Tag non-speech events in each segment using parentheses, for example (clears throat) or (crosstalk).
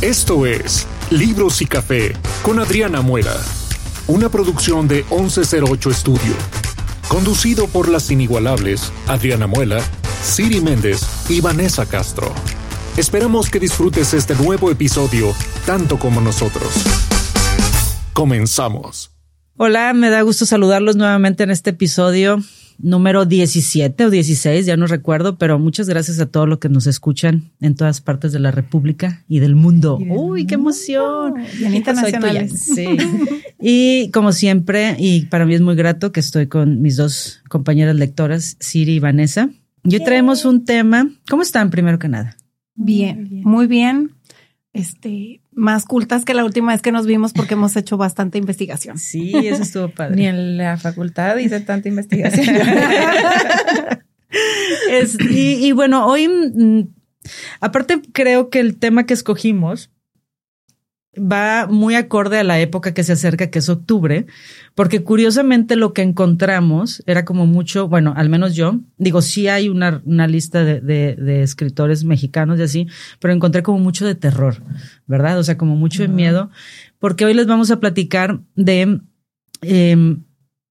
Esto es Libros y Café con Adriana Muela, una producción de 1108 Estudio, conducido por las inigualables Adriana Muela, Siri Méndez y Vanessa Castro. Esperamos que disfrutes este nuevo episodio tanto como nosotros. Comenzamos. Hola, me da gusto saludarlos nuevamente en este episodio número 17 o 16, ya no recuerdo, pero muchas gracias a todos los que nos escuchan en todas partes de la República y del mundo. Uy, qué emoción. Bien internacionales. Sí. y como siempre, y para mí es muy grato que estoy con mis dos compañeras lectoras, Siri y Vanessa. Y hoy traemos un tema. ¿Cómo están primero que nada? Bien, muy bien. Este, más cultas que la última vez que nos vimos porque hemos hecho bastante investigación. Sí, eso estuvo (laughs) padre. Ni en la facultad hice tanta investigación. (laughs) y, bueno, hoy, mm, aparte creo que el tema que escogimos va muy acorde a la época que se acerca, que es octubre, porque curiosamente lo que encontramos era como mucho, bueno, al menos yo, digo, sí hay una, una lista de, de, escritores mexicanos y así, pero encontré como mucho de terror, ¿verdad? O sea, como mucho de miedo, porque hoy les vamos a platicar de em,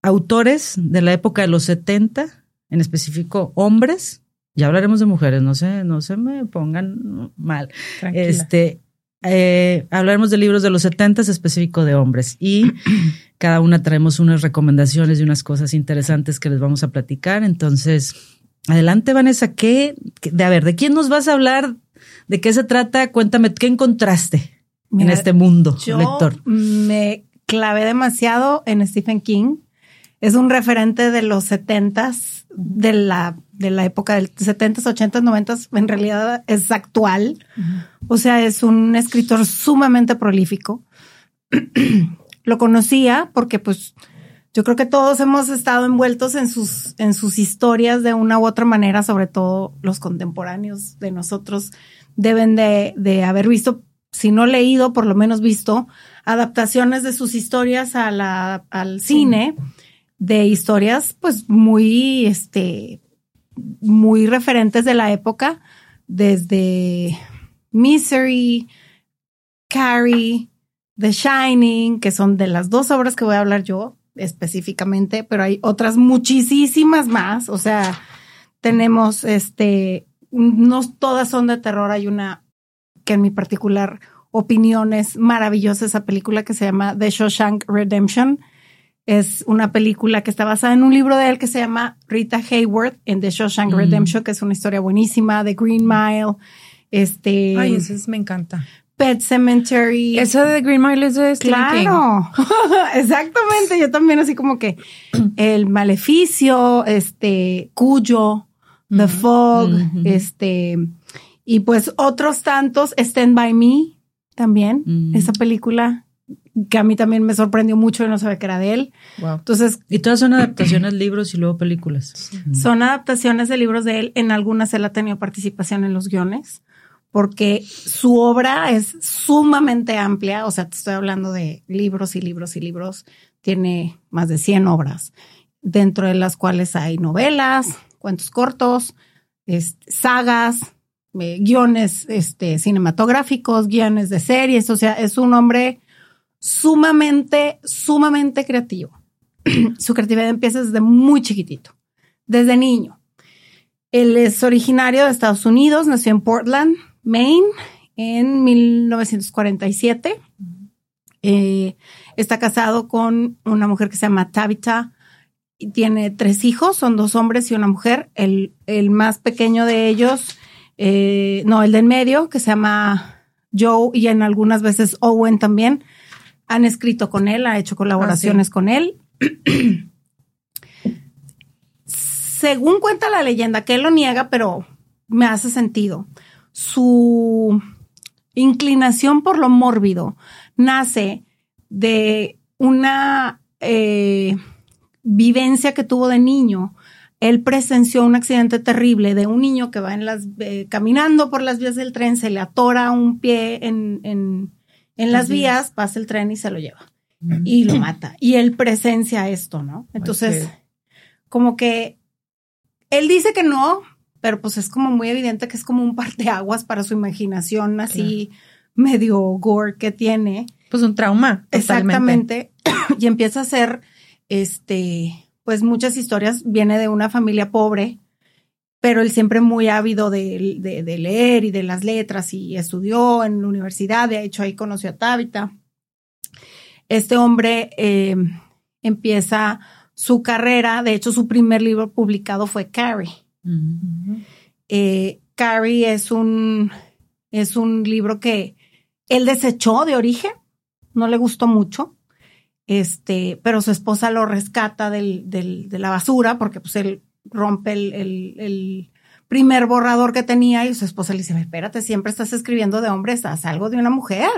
autores de la época de los 70, en específico hombres, ya hablaremos de mujeres, no sé, no se me pongan mal. Este, eh, hablaremos de libros de los 70 específico de hombres y (clears throat) cada una traemos unas recomendaciones y unas cosas interesantes que les vamos a platicar. Entonces, adelante Vanessa, ¿qué, de a ver, ¿de quién nos vas a hablar? ¿De qué se trata? Cuéntame, ¿qué encontraste en este mundo, yo lector? Me clavé demasiado en Stephen King. Es un referente de los 70s, de la de la época del 70s, 80s, 90s, en realidad es actual. O sea, es un escritor sumamente prolífico. (clears throat) Lo conocía porque pues yo creo que todos hemos estado envueltos en sus, en sus historias de una u otra manera, sobre todo los contemporáneos de nosotros deben de, de haber visto, si no leído, por lo menos visto adaptaciones de sus historias a la, al cine, de historias pues muy, este, muy referentes de la época, desde Misery, Carrie, The Shining, que son de las dos obras que voy a hablar yo específicamente, pero hay otras muchísimas más. O sea, tenemos este, no todas son de terror, hay una que en mi particular opinión es maravillosa, esa película que se llama The Shawshank Redemption es una película que está basada en un libro de él que se llama Rita Hayworth en The Shawshank mm. Redemption, que es una historia buenísima, de Green Mile. Este. Ay, eso me encanta. Pet Cemetery. Eso de Green Mile es de Claro, (laughs) exactamente. Yo también así como que el maleficio, este, Cuyo, The Fog, este, y pues otros tantos, Stand By Me también, esa película que a mí también me sorprendió mucho y no sabía que era de él. Entonces, y todas son adaptaciones, (clears throat) libros y luego películas. Son adaptaciones de libros de él. En algunas él ha tenido participación en los guiones, porque su obra es sumamente amplia. O sea, te estoy hablando de libros y libros y libros. Tiene más de 100 obras, dentro de las cuales hay novelas, cuentos cortos, este, sagas, eh, guiones este, cinematográficos, guiones de series. O sea, es un hombre sumamente, sumamente creativo. (clears throat) Su creatividad empieza desde muy chiquitito, desde niño. Él es originario de Estados Unidos, nació en Portland, Maine, en 1947. Eh, está casado con una mujer que se llama Tabitha y tiene tres hijos, son dos hombres y una mujer. El, el más pequeño de ellos, eh, no, el del medio, que se llama Joe y en algunas veces Owen también, han escrito con él, ha hecho colaboraciones ah, con él. Según cuenta la leyenda, que él lo niega, pero me hace sentido. Su inclinación por lo mórbido nace de una eh, vivencia que tuvo de niño. Él presenció un accidente terrible de un niño que va en las, eh, caminando por las vías del tren, se le atora un pie en, en en las vías pasa el tren y se lo lleva y lo mata. Y él presencia esto, ¿no? Entonces, como que él dice que no, pero pues es como muy evidente que es como un parteaguas para su imaginación así medio gore que tiene. Pues un trauma. totalmente. Exactamente. (clears throat) y empieza a hacer, este, pues muchas historias. Viene de una familia pobre, pero él siempre muy ávido de, de- de leer y de las letras y estudió en la universidad. De hecho, ahí conoció a Tabitha. Este hombre eh, empieza su carrera. De hecho, su primer libro publicado fue Carrie. Mm. Eh, Carrie es un, es un libro que él desechó de origen, no le gustó mucho, este, pero su esposa lo rescata del, del- de la basura porque pues él rompe el, el- el primer borrador que tenía y su esposa le dice, espérate, siempre estás escribiendo de hombres, haz algo de una mujer.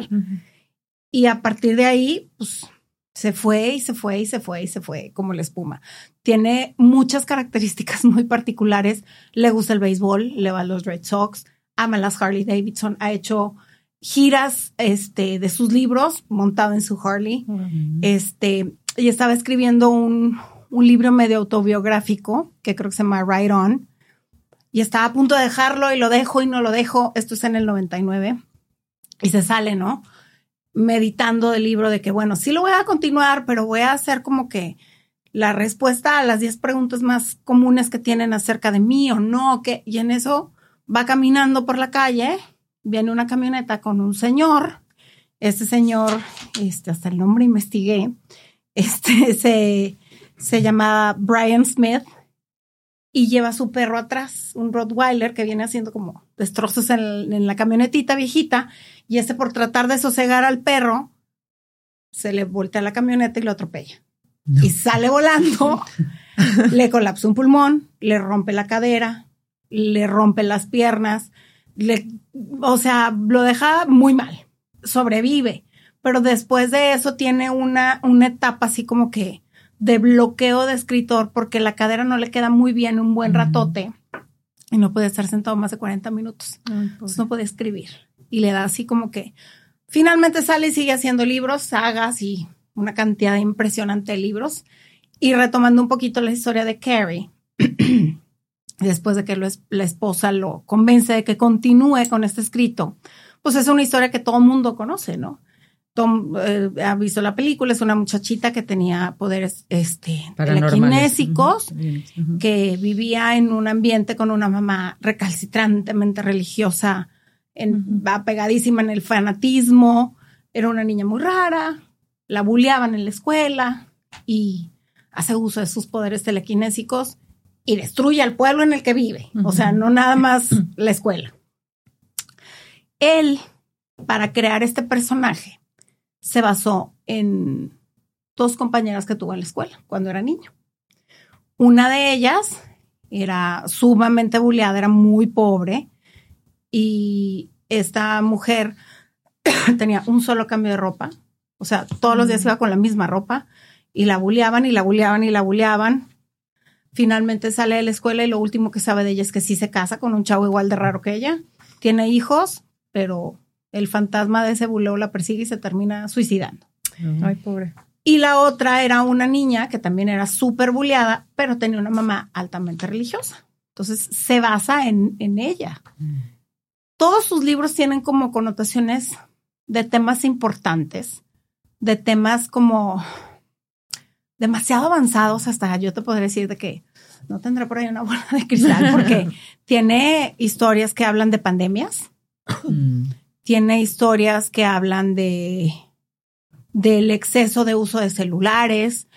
Y a partir de ahí, pues se fue y se fue y se fue y se fue como la espuma. Tiene muchas características muy particulares. Le gusta el béisbol, le va a los Red Sox, ama las Harley Davidson, ha hecho giras este, de sus libros montado en su Harley. Este, y estaba escribiendo un, un libro medio autobiográfico que creo que se llama Right On. Y estaba a punto de dejarlo y lo dejo y no lo dejo. Esto es en el 99. Y se sale, ¿no? Meditando del libro de que, bueno, sí lo voy a continuar, pero voy a hacer como que la respuesta a las 10 preguntas más comunes que tienen acerca de mí o no, que, y en eso va caminando por la calle, viene una camioneta con un señor, este señor, este, hasta el nombre investigué, (laughs) este se, se llama Brian Smith y lleva a su perro atrás, un Rottweiler que viene haciendo como destrozos en, en la camionetita viejita y este por tratar de sosegar al perro se le voltea la camioneta y lo atropella. Y sale volando, (laughs) le colapsa un pulmón, le rompe la cadera, le rompe las piernas, le, o sea, lo deja muy mal. Sobrevive, pero después de eso tiene una, una etapa así como que de bloqueo de escritor porque la cadera no le queda muy bien un buen ratote y no puede estar sentado más de 40 minutos. Ay. Entonces no puede escribir. Y le da así como que finalmente sale y sigue haciendo libros, sagas y una cantidad impresionante de libros. Y retomando un poquito la historia de Carrie, (clears throat) después de que lo es- la esposa lo convence de que continúe con este escrito, pues es una historia que todo el mundo conoce, ¿no? Tom eh, ha visto la película, es una muchachita que tenía poderes este, Ujú. que vivía en un ambiente con una mamá recalcitrantemente religiosa, en, va pegadísima en el fanatismo, era una niña muy rara, la bulleaban en la escuela y hace uso de sus poderes telequinésicos y destruye al pueblo en el que vive. O sea, no nada más la escuela. Él, para crear este personaje, se basó en dos compañeras que tuvo en la escuela cuando era niño. Una de ellas era sumamente bulleada, era muy pobre y esta mujer (coughs) tenía un solo cambio de ropa, o sea, todos los días iba con la misma ropa y la bulleaban y la bulleaban y la bulleaban. Finalmente sale de la escuela y lo último que sabe de ella es que sí se casa con un chavo igual de raro que ella. Tiene hijos, pero el fantasma de ese buleo la persigue y se termina suicidando. Ay, pobre. Y la otra era una niña que también era súper bulleada, pero tenía una mamá altamente religiosa. Entonces se basa en, en ella. Todos sus libros tienen como connotaciones de temas importantes, de temas como demasiado avanzados, hasta yo te podría decir de que no tendré por ahí una bola de cristal, porque (laughs) tiene historias que hablan de pandemias, Mm. Tiene historias que hablan de del exceso de uso de celulares,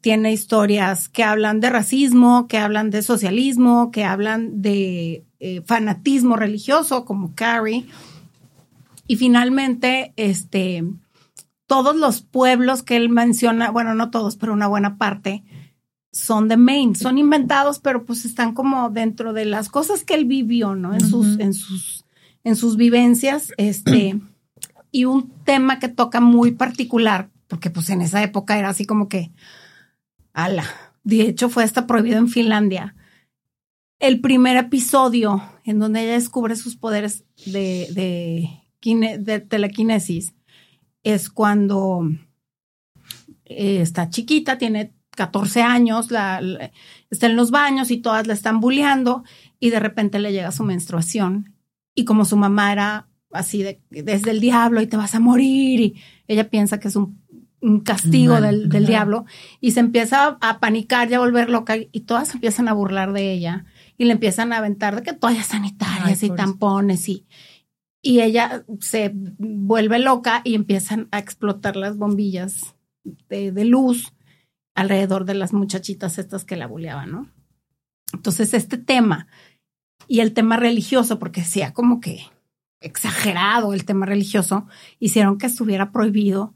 tiene historias que hablan de racismo, que hablan de socialismo, que hablan de eh, fanatismo religioso, como Carrie. Y finalmente, este, todos los pueblos que él menciona, bueno, no todos, pero una buena parte, son de Maine, son inventados, pero pues están como dentro de las cosas que él vivió, ¿no? En sus, en sus, en sus vivencias, (clears throat) este, y un tema que toca muy particular, porque pues en esa época era así como que, ala, de hecho fue hasta prohibido en Finlandia. El primer episodio en donde ella descubre sus poderes de, de, kine- de telequinesis es cuando eh, está chiquita, tiene 14 años, la, la- está en los baños y todas la están bulleando y de repente le llega su menstruación. Y como su mamá era así de, desde el diablo y te vas a morir y ella piensa que es un, un castigo del, diablo y se empieza a panicar y a volver loca y todas empiezan a burlar de ella y le empiezan a aventar de que toallas sanitarias Ay, y tampones y, y ella se vuelve loca y empiezan a explotar las bombillas de, de luz alrededor de las muchachitas estas que la buleaban, ¿no? Entonces este tema y el tema religioso, porque sea como que exagerado el tema religioso, hicieron que estuviera prohibido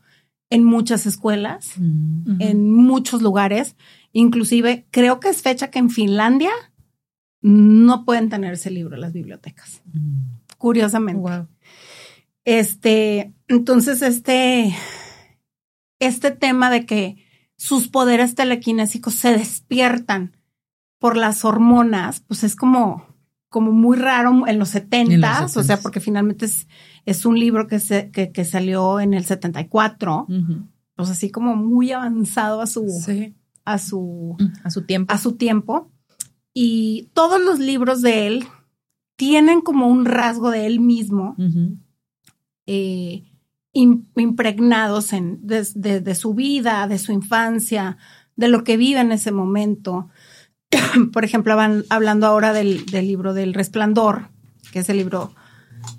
en muchas escuelas, Mm. en muchos lugares. Inclusive creo que es fecha que en Finlandia no pueden tener ese libro en las bibliotecas, Mm. curiosamente. Wow. Este, entonces, este, este tema de que sus poderes telequinésicos se despiertan por las hormonas, pues es como, como muy raro en los setentas, o sea, 70s. porque finalmente es, es un libro que, se, que, que salió en el 74, Ujú. pues así como muy avanzado a su, Sí. a su, A su tiempo. a su tiempo. Y todos los libros de él tienen como un rasgo de él mismo eh, im- impregnados en, de, de- de su vida, de su infancia, de lo que vive en ese momento. (clears throat) Por ejemplo, van hablando ahora del, del libro del Resplandor, que ese libro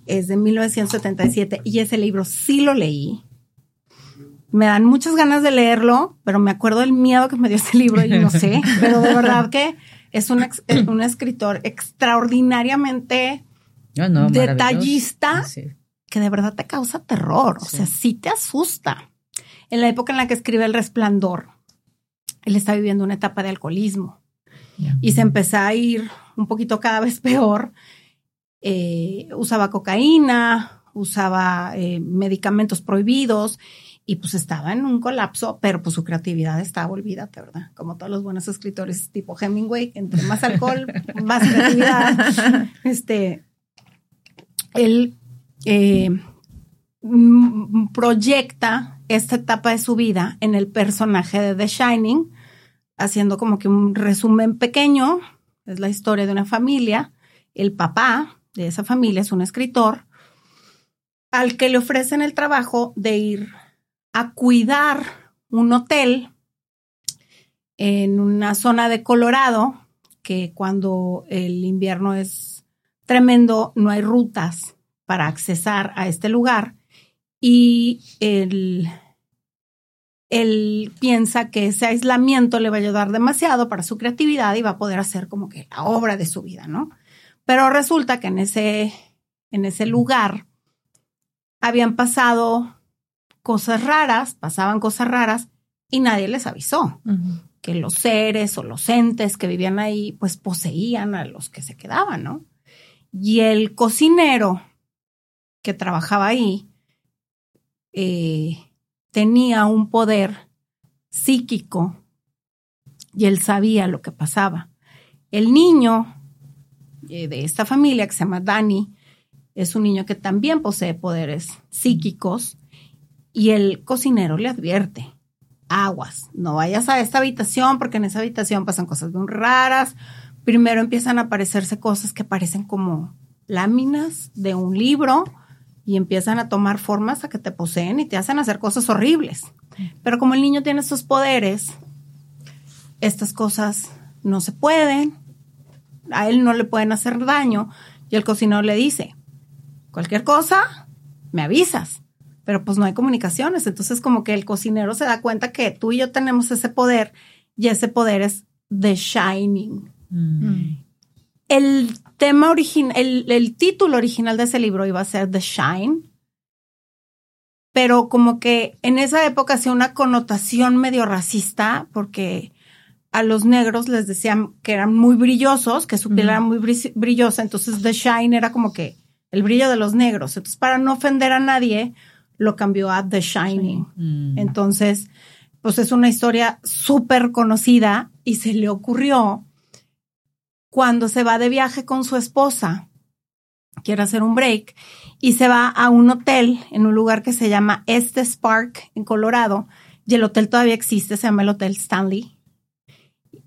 es de 1977 y ese libro sí lo leí. Me dan muchas ganas de leerlo, pero me acuerdo del miedo que me dio ese libro y no sé, (laughs) pero de verdad que es un, ex- un escritor extraordinariamente Ah, no, detallista Sí. que de verdad te causa terror, o Sí. sea, sí te asusta. En la época en la que escribe El Resplandor, él está viviendo una etapa de alcoholismo y se empezó a ir un poquito cada vez (laughs) peor. Eh, usaba cocaína, usaba eh, medicamentos prohibidos y pues estaba en un colapso, pero pues su creatividad estaba, olvídate, ¿verdad? Como todos los buenos escritores tipo Hemingway, entre más alcohol, (laughs) más creatividad. Este, él eh, proyecta esta etapa de su vida en el personaje de The Shining, haciendo como que un resumen pequeño. Es la historia de una familia. El papá de esa familia es un escritor al que le ofrecen el trabajo de ir a cuidar un hotel en una zona de Colorado que cuando el invierno es tremendo no hay rutas para accesar a este lugar y él, él piensa que ese aislamiento le va a ayudar demasiado para su creatividad y va a poder hacer como que la obra de su vida, ¿no? Pero resulta que en ese, en ese lugar habían pasado cosas raras, pasaban cosas raras y nadie les avisó que los seres o los entes que vivían ahí pues poseían a los que se quedaban, ¿no? Y el cocinero que trabajaba ahí eh, tenía un poder psíquico y él sabía lo que pasaba. El niño eh, de esta familia que se llama Danny es un niño que también posee poderes psíquicos y el cocinero le advierte, aguas, no vayas a esta habitación porque en esa habitación pasan cosas muy raras. Primero empiezan a aparecerse cosas que parecen como láminas de un libro y empiezan a tomar formas a que te poseen y te hacen hacer cosas horribles. Pero como el niño tiene esos poderes, estas cosas no se pueden, a él no le pueden hacer daño y el cocinero le dice, cualquier cosa, me avisas. Pero pues no hay comunicaciones, entonces como que el cocinero se da cuenta que tú y yo tenemos ese poder y ese poder es The Shining. Mm. El tema original, el, el título original de ese libro iba a ser The Shine, pero como que en esa época hacía una connotación medio racista porque a los negros les decían que eran muy brillosos, que su piel era muy bri- brillosa, entonces The Shine era como que el brillo de los negros. Entonces, para no ofender a nadie, lo cambió a The Shining. Mm. Entonces, pues es una historia súper conocida y se le ocurrió cuando se va de viaje con su esposa, quiere hacer un break, y se va a un hotel en un lugar que se llama Estes Park en Colorado, y el hotel todavía existe, se llama el Hotel Stanley.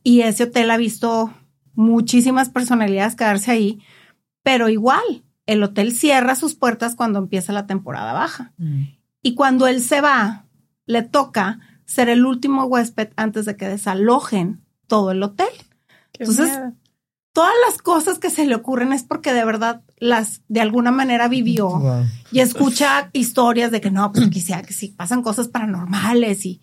Y ese hotel ha visto muchísimas personalidades quedarse ahí, pero igual, el hotel cierra sus puertas cuando empieza la temporada baja. Mm. Y cuando él se va, le toca ser el último huésped antes de que desalojen todo el hotel. Qué Entonces, miedo. Todas las cosas que se le ocurren es porque de verdad las de alguna manera vivió Wow. y escucha historias de que no, pues que que sí pasan cosas paranormales y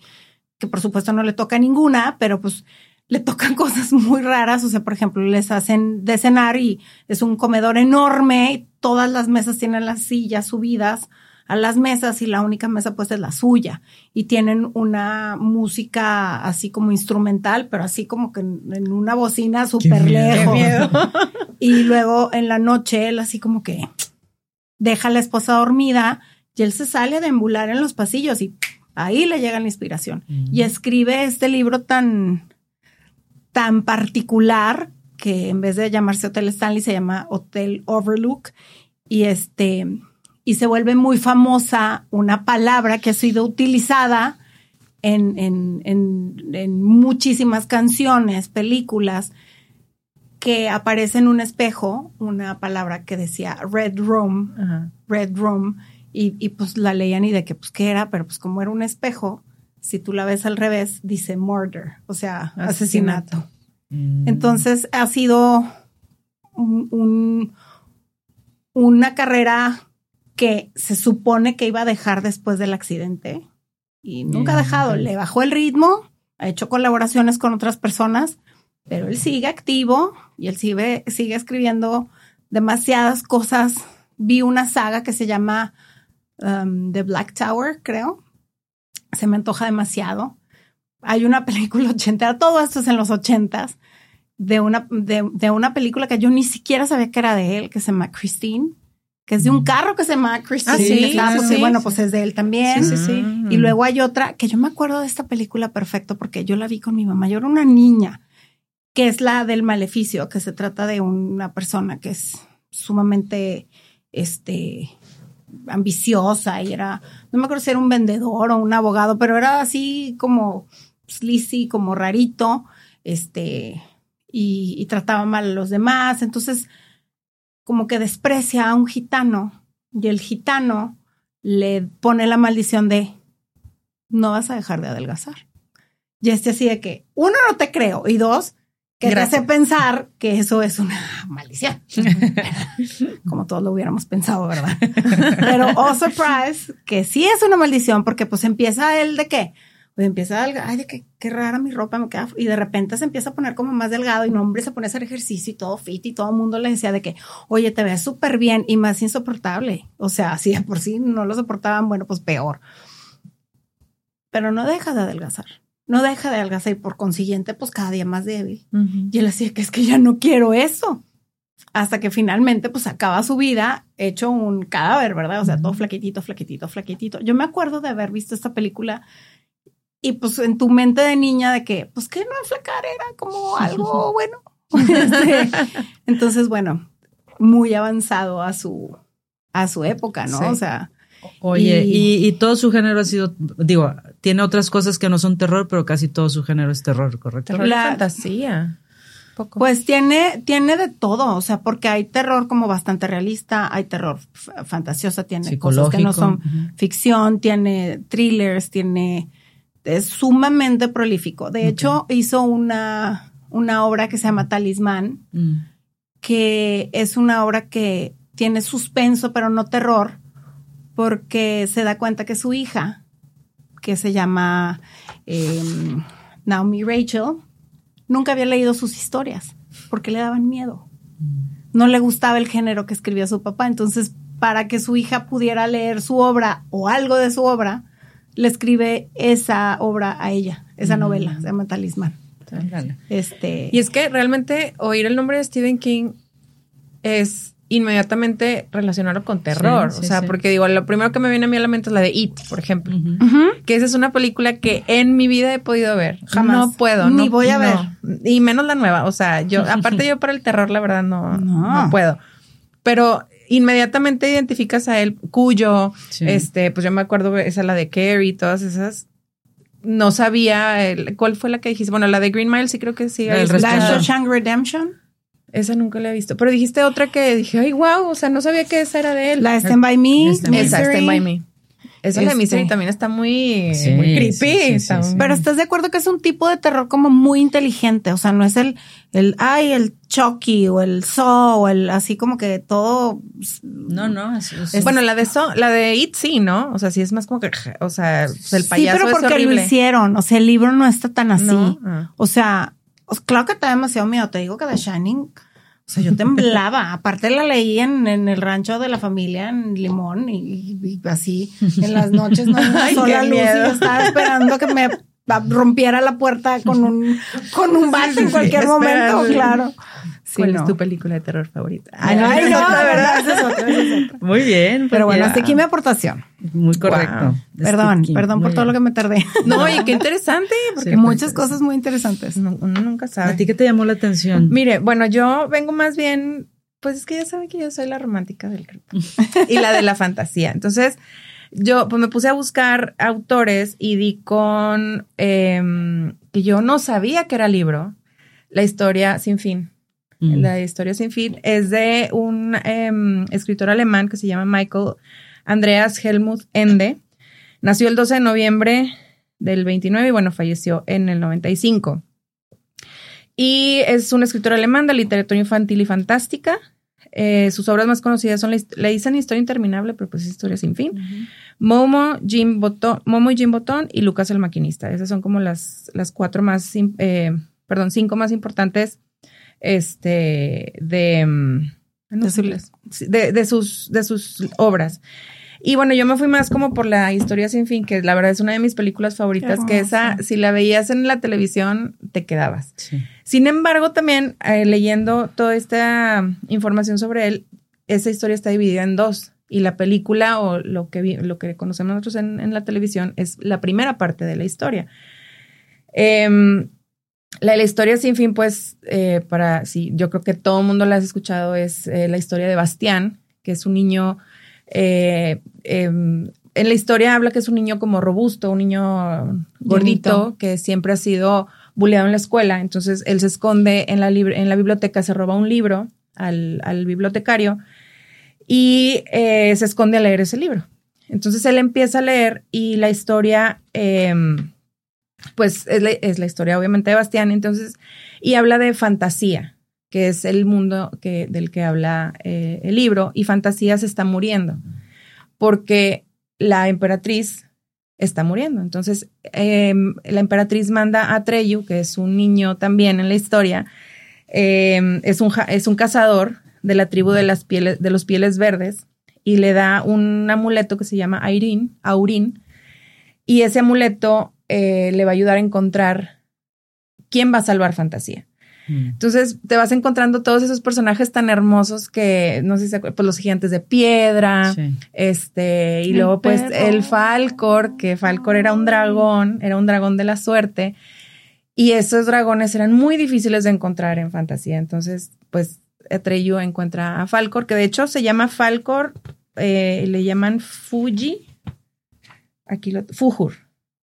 que por supuesto no le toca ninguna, pero pues le tocan (laughs) cosas muy raras. O sea, por ejemplo, les hacen de cenar y es un comedor enorme y todas las mesas tienen las sillas subidas a las mesas y la única mesa pues es la suya y tienen una música así como instrumental, pero así como que en, en una bocina súper lejos. Miedo. (laughs) Y luego en la noche él así como que deja a la esposa dormida y él se sale a deambular en los pasillos y ahí le llega la inspiración. Y escribe este libro tan, tan particular que en vez de llamarse Hotel Stanley se llama Hotel Overlook y este y se vuelve muy famosa una palabra que ha sido utilizada en, en, en, en muchísimas canciones, películas, que aparece en un espejo, una palabra que decía Red Room, Ajá. Red Room, y, y pues la leían y de que pues qué era, pero pues como era un espejo, si tú la ves al revés, dice murder, o sea, asesinato. Asesinato. Mm. Entonces ha sido un- un- una carrera que se supone que iba a dejar después del accidente y nunca ha Mm, dejado. Le bajó el ritmo, ha hecho colaboraciones con otras personas, pero él sigue activo y él sigue, sigue escribiendo demasiadas cosas. Vi una saga que se llama um, The Black Tower, creo. Se me antoja demasiado. Hay una (laughs) película ochentera, todo esto es en los ochentas, de una, de, de una película que yo ni siquiera sabía que era de él, que se llama Christine, que es de un carro que se llama Christine. Ah, sí, que está, sí, pues, bueno, pues es de él también. Sí, sí, sí. Mm. Y luego hay otra que yo me acuerdo de esta película perfecto porque yo la vi con mi mamá. Yo era una niña, que es la del maleficio, que se trata de una persona que es sumamente, este, ambiciosa y era, no me acuerdo si era un vendedor o un abogado, pero era así como sleazy, como rarito, este, y, y trataba mal a los demás. Entonces, como que desprecia a un gitano y el gitano le pone la maldición de no vas a dejar de adelgazar. Y este así de que, uno, no te creo, y dos, que Gracias. te hace pensar que eso es una maldición. (laughs) Como todos lo hubiéramos pensado, ¿verdad? (laughs) Pero, oh, surprise, que sí es una maldición, porque pues empieza el de qué? Pues empieza el, ay, de que qué rara mi ropa me queda. Y de repente se empieza a poner como más delgado y no, hombre, se pone a hacer ejercicio y todo fit y todo el mundo le decía de que, oye, te ves súper bien y más insoportable. O sea, si de por sí no lo soportaban, bueno, pues peor. Pero no deja de adelgazar. No deja de adelgazar y por consiguiente, pues cada día más débil. Y él decía que es que ya no quiero eso. Hasta que finalmente, pues acaba su vida hecho un cadáver, ¿verdad? O sea, todo flaquitito, flaquitito, flaquitito. Yo me acuerdo de haber visto esta película y pues en tu mente de niña de que, pues que no enflacar era como algo (laughs) bueno. (laughs) Este, entonces, bueno, muy avanzado a su, a su época, ¿no? Sí. O sea, Oye, Y- y, y todo su género ha sido, digo, tiene otras cosas que no son terror, pero casi todo su género es terror, ¿correcto? Terror La- fantasía. Poco. Pues tiene, tiene de todo, o sea, porque hay terror como bastante realista, hay terror fantasiosa, tiene cosas que no son ficción, tiene thrillers, tiene, es sumamente prolífico. De hecho, hizo una, una obra que se llama Talismán, Mm. que es una obra que tiene suspenso, pero no terror, porque se da cuenta que su hija, que se llama em, Naomi Rachel, nunca había leído sus historias, porque le daban miedo. No le gustaba el género que escribía su papá, entonces para que su hija pudiera leer su obra o algo de su obra, le escribe esa obra a ella, esa Mm. novela, se llama Talismán. Este, Y es que realmente oír el nombre de Stephen King es inmediatamente relacionarlo con terror. Sí, o sea, sí. porque digo, lo primero que me viene a mí a la mente es la de It, por ejemplo. Que esa es una película que en mi vida he podido ver. Jamás. No puedo. Ni no, voy a no. Y menos la nueva. O sea, yo, (laughs) aparte yo para el terror, la verdad, no, No. no puedo. Pero inmediatamente identificas a él, Cuyo, Sí. este, pues yo me acuerdo, esa la de Carrie, todas esas. No sabía el- cuál fue la que dijiste. Bueno, la de Green Mile sí creo que sí. El La. Shawshank Redemption. Esa nunca la he visto. Pero dijiste otra que dije, ay, wow, o sea, no sabía que esa era de él. La Stand By Me. Stand By Me. Esa. Stand By Me. Esa la de Misery Este- también está muy, Sí, muy creepy. sí, sí, está sí, sí. Pero estás de acuerdo que es un tipo de terror como muy inteligente, o sea, no es el, el, ay, el Chucky o el Saw o el, así como que todo, No, no. es- es- Es- Bueno, la de so, la de It sí, ¿no? O sea, sí es más como que, o sea, el sí, payaso pero es porque lo hicieron, o sea, el libro no está tan así. ¿No? Ah. O sea, claro que da demasiado miedo. Te digo que The Shining, o sea, yo temblaba. (laughs) Aparte la leí en, en el rancho de la familia en Limón y, y así en las noches no hay una (laughs) sola luz y yo estaba esperando que me rompiera la puerta con un con un bate en cualquier momento, claro. Sí, ¿Cuál no. es tu película de terror favorita? Ay, no, ay, no, de verdad, esa es otra, esa es otra. Muy bien. muy Pero bueno, hasta aquí mi aportación. Muy correcto. Wow. Perdón, perdón por todo lo que me tardé. (laughs) No, y qué interesante, porque Sí, Muchas cosas muy interesantes. no- uno nunca sabe. ¿A ti qué te llamó la atención? Mire, bueno, yo vengo más bien, pues es que ya saben que yo soy la romántica del grupo (laughs) y la de la fantasía. Entonces, yo pues me puse a buscar autores y di con em, que yo no sabía que era libro, La historia sin fin. Mm. La historia sin fin es de un em, escritor alemán que se llama Michael Andreas Helmut Ende. Nació el 12 de noviembre del 29 y bueno, falleció en el 95. Y es un escritor alemán de literatura infantil y fantástica. Eh, sus obras más conocidas son, le dicen Historia Interminable, pero pues es Historia sin fin. Momo, Jim Botón, Momo y Jim Botón y Lucas el Maquinista. Esas son como las, las cuatro más, eh, perdón, cinco más importantes este, de, mm, no De de, de sus, de sus obras. Y bueno, yo me fui más como por la historia sin fin, que la verdad es una de mis películas favoritas, que esa, si la veías en la televisión, te quedabas. Sí. Sin embargo, también eh, leyendo toda esta información sobre él, esa historia está dividida en dos. Y la película o lo que, vi- lo que conocemos nosotros en, en la televisión es la primera parte de la historia. Em, la, la historia sin fin, pues, eh, para, sí, yo creo que todo el mundo la has escuchado, es eh, la historia de Bastián, que es un niño, eh, em, en la historia habla que es un niño como robusto, un niño gordito, Llenito. que siempre ha sido bulleado en la escuela. Entonces, él se esconde en la, en la biblioteca, se roba un libro al, al bibliotecario y se esconde a leer ese libro. Entonces, él empieza a leer y la historia... em, pues es la, historia obviamente de Bastián, entonces, y habla de fantasía, que es el mundo que, del que habla eh, el libro, y fantasía se está muriendo, porque la emperatriz está muriendo. Entonces, eh, la emperatriz manda a Treyu, que es un niño también en la historia, eh, es, un, es un cazador de la tribu de, las pieles, de los pieles verdes, y le da un amuleto que se llama Airin, Aurin, y ese amuleto eh, le va a ayudar a encontrar quién va a salvar fantasía. Mm. Entonces te vas encontrando todos esos personajes tan hermosos que, no sé si se acuerdan, pues los gigantes de piedra, Sí. este, y El luego pues perro. el Falcor, que Falcor era un dragón, era un dragón de la suerte, y esos dragones eran muy difíciles de encontrar en fantasía. Entonces, pues Atreyu encuentra a Falcor, que de hecho se llama Falcor, eh, le llaman Fuji, aquí lo, Fujur,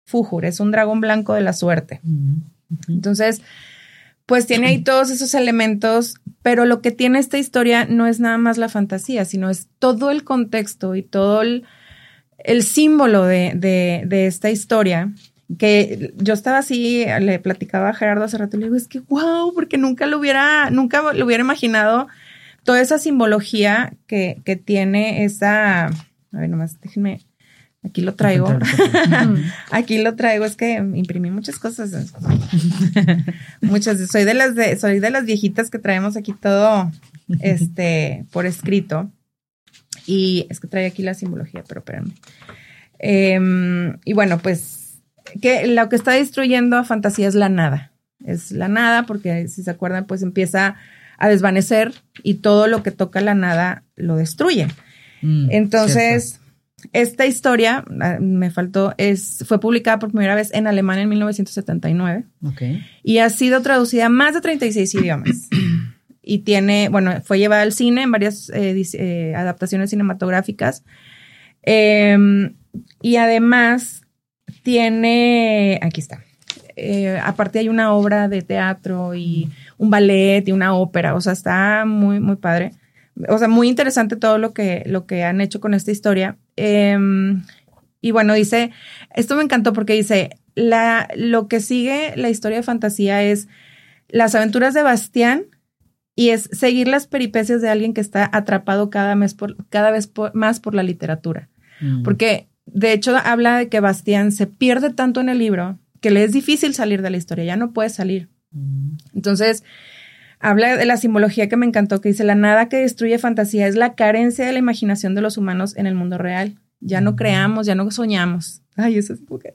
Fujur, es un dragón blanco de la suerte. Entonces, pues tiene ahí todos esos elementos, pero lo que tiene esta historia no es nada más la fantasía, sino es todo el contexto y todo el, el símbolo de, de, de esta historia. Que yo estaba así, le platicaba a Gerardo hace rato, le digo, es que wow, porque nunca lo hubiera, nunca lo hubiera imaginado toda esa simbología que, que tiene esa, a ver, nomás déjenme, aquí lo traigo. (laughs) Aquí lo traigo, es que imprimí muchas cosas. (laughs) muchas, soy de las de, soy de las viejitas que traemos aquí todo este por escrito. Y es que trae aquí la simbología, pero espérenme. Em, y bueno, pues que lo que está destruyendo a fantasía es la nada. Es la nada, porque si se acuerdan, pues empieza a desvanecer y todo lo que toca la nada lo destruye. Mm, Entonces, esta historia, ah, me faltó, es, fue publicada por primera vez en alemán en 1979 cierto. Ok. y ha sido traducida a más de 36 idiomas. Y tiene, bueno, fue llevada al cine en varias eh, eh, adaptaciones cinematográficas. Eh, y además tiene, aquí está. Eh, aparte hay una obra de teatro y un ballet y una ópera. O sea, está muy, muy padre. O sea, muy interesante todo lo que, lo que han hecho con esta historia. Em, y bueno, dice, esto me encantó porque dice, la, lo que sigue la historia de fantasía es las aventuras de Bastián y es seguir las peripecias de alguien que está atrapado cada, mes por, cada vez más por la literatura. Mm. Porque de hecho habla de que Bastián se pierde tanto en el libro que le es difícil salir de la historia, ya no puede salir. Mm. Entonces, habla de la simbología que me encantó, que dice, la nada que destruye fantasía es la carencia de la imaginación de los humanos en el mundo real. Ya no mm. creamos, ya no soñamos. Ay, eso es porque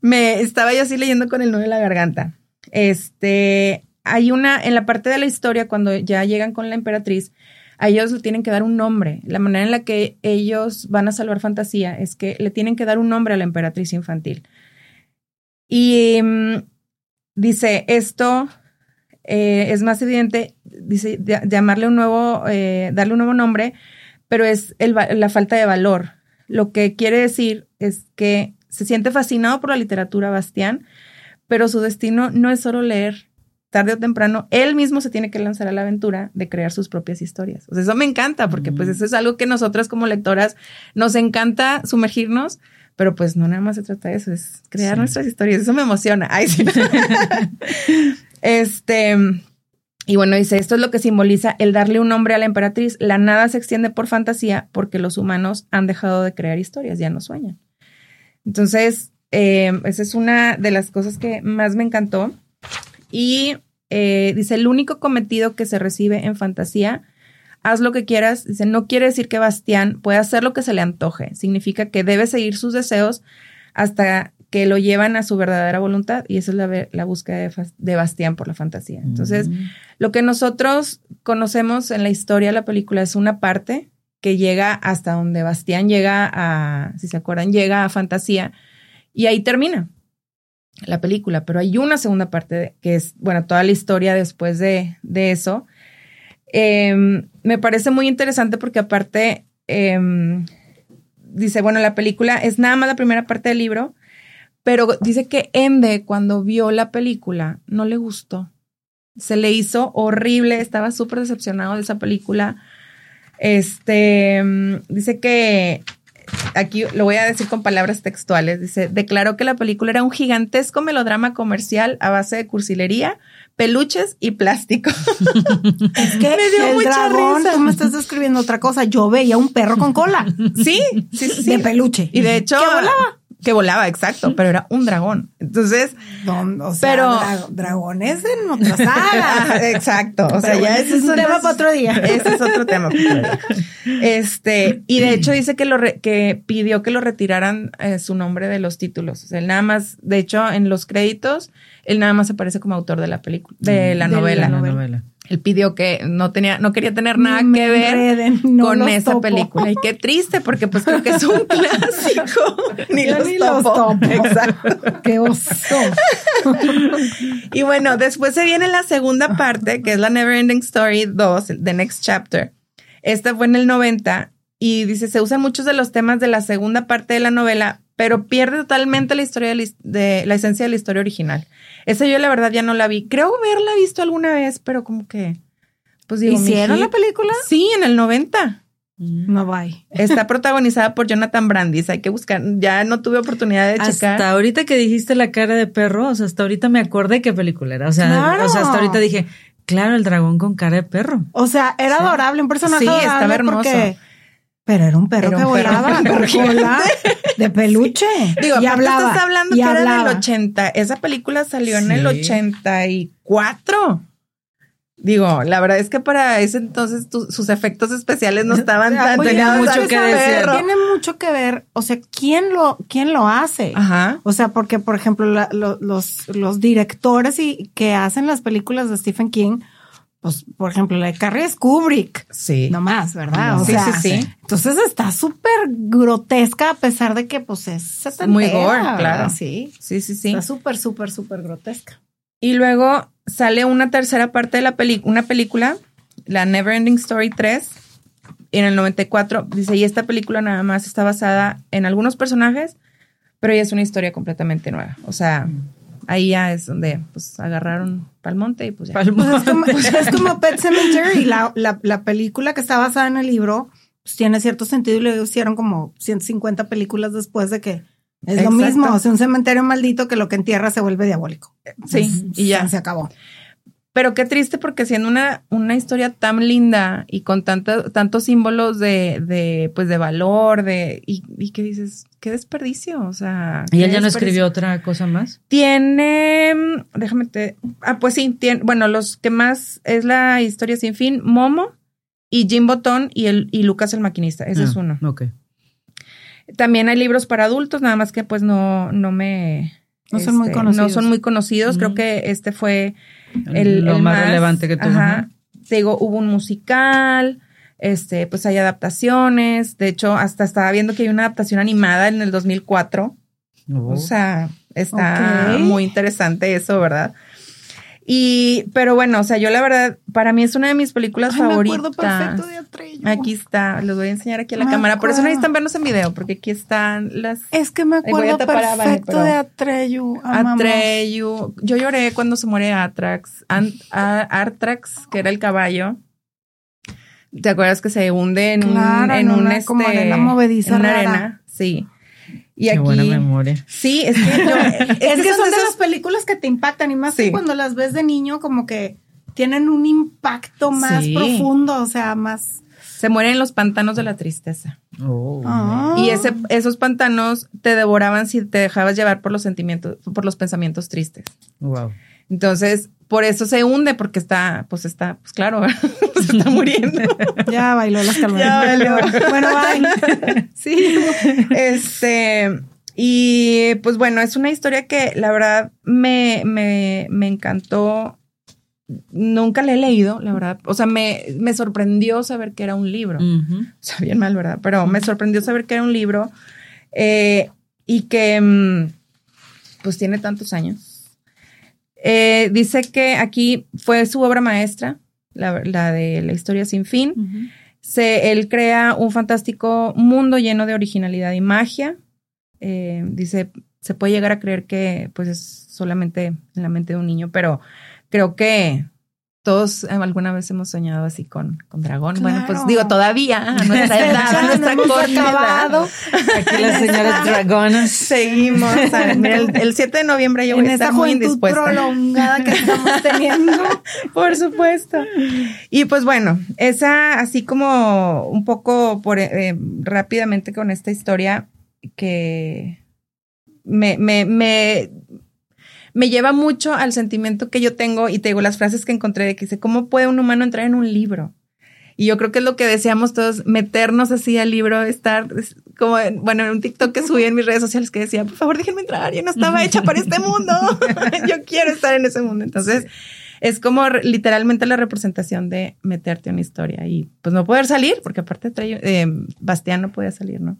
me estaba yo así leyendo con el nudo de la garganta. Este, hay una, en la parte de la historia, cuando ya llegan con la emperatriz, a ellos le tienen que dar un nombre. La manera en la que ellos van a salvar fantasía es que le tienen que dar un nombre a la emperatriz infantil. Y mm, dice, esto eh, es más evidente, dice, llamarle un nuevo, eh, darle un nuevo nombre, pero es la falta de valor. Lo que quiere decir es que se siente fascinado por la literatura Bastián, pero su destino no es solo leer. Tarde o temprano, él mismo se tiene que lanzar a la aventura de crear sus propias historias. O sea, eso me encanta, porque pues eso es algo que nosotras como lectoras nos encanta sumergirnos, pero pues no nada más se trata de eso, es crear nuestras historias. Eso me emociona. Ay, sí. (laughs) este, y bueno, dice, esto es lo que simboliza el darle un nombre a la emperatriz. La nada se extiende por fantasía porque los humanos han dejado de crear historias, ya no sueñan. Entonces, eh, esa es una de las cosas que más me encantó. Y eh, dice, el único cometido que se recibe en fantasía, haz lo que quieras. Dice, no quiere decir que Bastián pueda hacer lo que se le antoje. Significa que debe seguir sus deseos hasta que lo llevan a su verdadera voluntad. Y esa es la, búsqueda de, Bastián por la fantasía. Entonces, mm. lo que nosotros conocemos en la historia de la película es una parte que llega hasta donde Bastián llega a, si se acuerdan, llega a fantasía y ahí termina la película, pero hay una segunda parte que es, bueno, toda la historia después de, eso. Em, me parece muy interesante porque aparte em, dice, bueno, la película es nada más la primera parte del libro, pero dice que Ende cuando vio la película no le gustó. Se le hizo horrible, estaba súper decepcionado de esa película este mm, dice que aquí lo voy a decir con palabras textuales. Dice, declaró que la película era un gigantesco melodrama comercial a base de cursilería, peluches y plástico. (laughs) es que (laughs) me dio mucha risa. tú me estás describiendo otra cosa. Yo veía un perro con cola. Sí, sí, sí. De peluche. Y de hecho, volaba? Que volaba, exacto, pero era un dragón. Entonces, o sea, pero dragones en otra sala. (laughs) exacto. O sea, ya ese es un tema para otro día. (laughs) Ese es otro tema. Este, y de hecho dice que lo que pidió que lo retiraran eh, su nombre de los títulos. O sea, él nada más, de hecho, en los créditos, él nada más aparece como autor de la película, de la novela. La novela él pidió que no tenía, no quería tener nada que ver con esa película. Y qué triste, porque pues creo que es un (laughs) clásico. ni, los, topo. Exacto. qué oso. (laughs) y bueno, después se viene la segunda parte, que es la Never Ending Story 2, The Next Chapter. Esta fue en el 90 y dice, se usan muchos de los temas de la segunda parte de la novela, pero pierde totalmente la historia de la esencia de la historia original. Esa yo la verdad ya no la vi. Creo haberla visto alguna vez, pero como que... Pues digo, ¿Hicieron la película? Sí, en el 90. Mm. No bye. Está (laughs) protagonizada por Jonathan Brandis. Hay que buscar. Ya no tuve oportunidad de checar. Hasta ahorita que dijiste la cara de perro, o sea, hasta ahorita me acordé qué película era. O sea, o sea hasta ahorita dije, claro, el dragón con cara de perro. O sea, era adorable, un personaje sí, adorable. estaba hermoso. Pero era un perro que volaba de peluche. (laughs) Digo, y hablaba. Estás hablando que era del 80. Esa película salió en el 84. Digo, la verdad es que para ese entonces sus efectos especiales no (laughs) estaban tan Tiene mucho que decir. Tiene mucho que ver, o sea, quién lo quién lo hace. Ajá. O sea, porque por ejemplo los los directores y que hacen las películas de Stephen King pues, por ejemplo, la de Carrie es Kubrick. Sí. No más, ¿verdad? O sí, sea, sí, sí. Entonces está súper grotesca a pesar de que, pues, es Muy gore, claro. Sí. Sí, sí, sí. Está súper, súper, súper grotesca. Y luego sale una tercera parte de la película, una película, la Never Ending Story 3, en el 94. Dice, y esta película nada más está basada en algunos personajes, pero ella es una historia completamente nueva. O sea, ahí ya es donde pues agarraron Palmonte y pues ya. Pues es, como, es como Pet Cemetery, la, la, la película que está basada en el libro, pues tiene cierto sentido y le hicieron como 150 películas después de que es lo mismo, o sea, un cementerio maldito que lo que entierra se vuelve diabólico. Sí, y ya. Se acabó. Pero qué triste porque siendo una, una historia tan linda y con tanto, tantos símbolos de, de, pues de valor, de, y, y que dices, qué desperdicio, o sea. ¿Y él ya no escribió otra cosa más? Tiene, déjame te, ah, pues sí, tiene, bueno, los que más es la historia sin fin, Momo y Jim Botón y el, y Lucas el maquinista, ese es Ah, uno. Ok. También hay libros para adultos, nada más que pues no, no me. No son muy este, conocidos. No son muy conocidos. Creo Ujú. que este fue el, Lo el más relevante que tuvo. Ajá. Te digo, hubo un musical, este, pues hay adaptaciones. De hecho, hasta estaba viendo que hay una adaptación animada en el 2004. ¿no? O sea, está muy interesante eso, ¿verdad? Y, pero bueno, o sea, yo la verdad, para mí es una de mis películas Ay, me favoritas. acuerdo perfecto de. Aquí está, les voy a enseñar aquí a la Me cámara. Por eso necesitan vernos en video, porque aquí están las Es que me acuerdo Vane, perfecto pero- de Atreyu. Atreyu. Yo lloré cuando se muere Atrax. Ant- Artrax, que era el caballo. ¿Te acuerdas que se hunde en Claro, un, en en un una este, como arena movediza en una rara. arena? Sí. Y Qué aquí. buena memoria. Sí, es que yo, (laughs) Es, que, son de esas- las películas que te impactan y más Sí. que cuando las ves de niño como que tienen un impacto más Sí. profundo, o sea, más... se mueren en los pantanos de la tristeza. Oh. Ah. Y ese, esos pantanos te devoraban si te dejabas llevar por los sentimientos, por los pensamientos tristes. Wow. Entonces, por eso se hunde, porque está, pues está, pues claro, (laughs) se está muriendo. (laughs) Ya bailó las Ya calmadas. bailó. bueno, bye. (laughs) sí. Este, y pues bueno, es una historia que la verdad me, me, me encantó. Nunca la he leído, la verdad. O sea, me, me sorprendió saber que era un libro. O sea, bien mal, ¿verdad? Pero me sorprendió saber que era un libro eh, y que mm, pues tiene tantos años. Eh, dice que aquí fue su obra maestra, la, la de la historia sin fin. Se, él crea un fantástico mundo lleno de originalidad y magia. Eh, dice, se puede llegar a creer que pues es solamente en la mente de un niño, pero creo que todos eh, alguna vez hemos soñado así con, con dragón. Bueno, pues digo, todavía a nuestra edad, a No nuestra corta edad. acabado. Aquí las señoras dragonas. Seguimos. mira, el, (laughs) el 7 de noviembre yo voy en a esta estar muy juventud indispuesta. prolongada que estamos (laughs) teniendo. Por supuesto. Y pues bueno, esa así como un poco por eh, rápidamente con esta historia que me, me, me, me lleva mucho al sentimiento que yo tengo y te digo las frases que encontré de que dice, ¿cómo puede un humano entrar en un libro? Y yo creo que es lo que deseamos todos, meternos así al libro, estar es como, en- bueno, en un TikTok que subí en mis redes sociales que decía, por favor, déjenme entrar, yo no estaba hecha para este mundo, (laughs) yo quiero estar en ese mundo. Entonces, es como literalmente la representación de meterte en una historia y pues no poder salir, porque aparte eh, Bastián no podía salir, ¿no?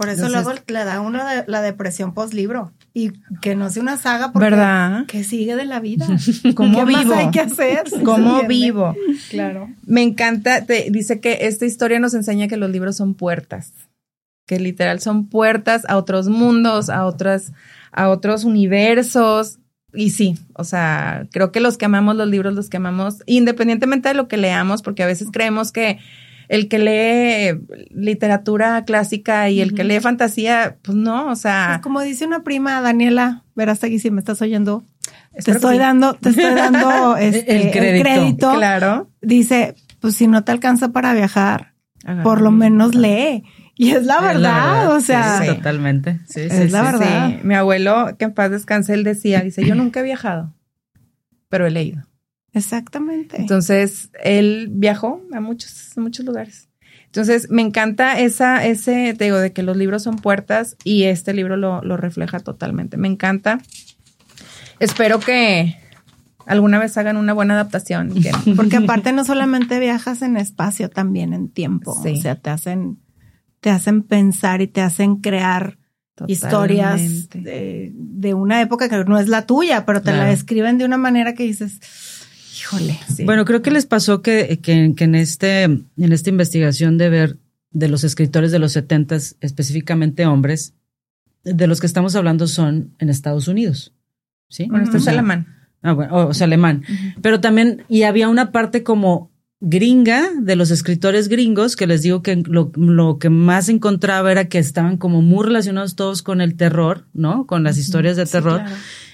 Por eso Entonces- luego le da uno de- la depresión post-libro. Y que no sea una saga porque ¿Verdad? que sigue de la vida. (laughs) ¿Cómo ¿Qué más hay que hacer? (laughs) ¿Cómo vivo? Claro. Me encanta, te, dice que esta historia nos enseña que los libros son puertas, que literal son puertas a otros mundos, a otras, a otros universos. Y sí, o sea, creo que los que amamos los libros, los que amamos, independientemente de lo que leamos, porque a veces creemos que el que lee literatura clásica y el que lee fantasía, pues no, o sea, Pues como dice una prima, Daniela, verás aquí si me estás oyendo. Te estoy sí. dando, te estoy dando (laughs) este, El el, crédito. claro. Dice, pues si no te alcanza para viajar, Agarra por lo menos lee. Y es la Es verdad, o sea, sí, totalmente. Sí, es sí, la sí. verdad. Sí, mi abuelo, que en paz descanse, él decía, dice, yo nunca he viajado, pero he leído. Exactamente. Entonces, él viajó a muchos, a muchos lugares. Entonces, me encanta esa, ese, te digo, de que los libros son puertas y este libro lo, lo refleja totalmente. Me encanta. Espero que alguna vez hagan una buena adaptación. (laughs) Porque (laughs) aparte no solamente viajas en espacio, también en tiempo. Sí. O sea, te hacen, te hacen pensar y te hacen crear historias de, de una época que no es la tuya, pero te la describen de una manera que dices, híjole. Sí. Bueno, creo que les pasó que, que, que en este, en esta investigación de ver de los escritores de los setentas, específicamente hombres, de los que estamos hablando son en Estados Unidos. ¿sí? Bueno, este es alemán. Ah, bueno, o, o sea, alemán. Pero también, y había una parte como gringa de los escritores gringos que les digo que lo, lo que más encontraba era que estaban como muy relacionados todos con el terror, ¿no? Con las historias de terror.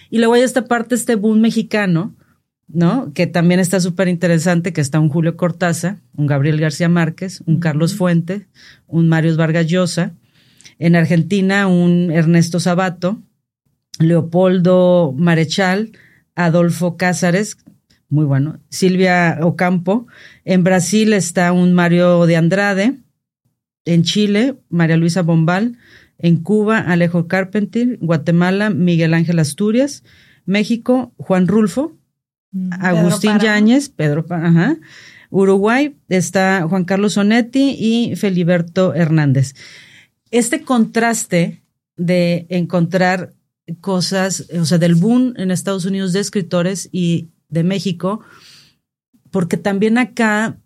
Y luego hay esta parte, este boom mexicano, ¿no? Que también está súper interesante, que está un Julio Cortázar, un Gabriel García Márquez, un Carlos Fuente, un Marius Vargas Llosa. En Argentina, un Ernesto Sabato, Leopoldo Marechal, Adolfo Cázares, muy bueno, Silvia Ocampo. En Brasil está un Mario de Andrade. En Chile, María Luisa Bombal. En Cuba, Alejo Carpenter. Guatemala, Miguel Ángel Asturias. México, Juan Rulfo. Agustín. Yáñez, Pedro, ajá. Uruguay está Juan Carlos Sonetti y Feliberto Hernández. Este contraste de encontrar cosas, o sea, del boom en Estados Unidos de escritores y de México, porque también acá,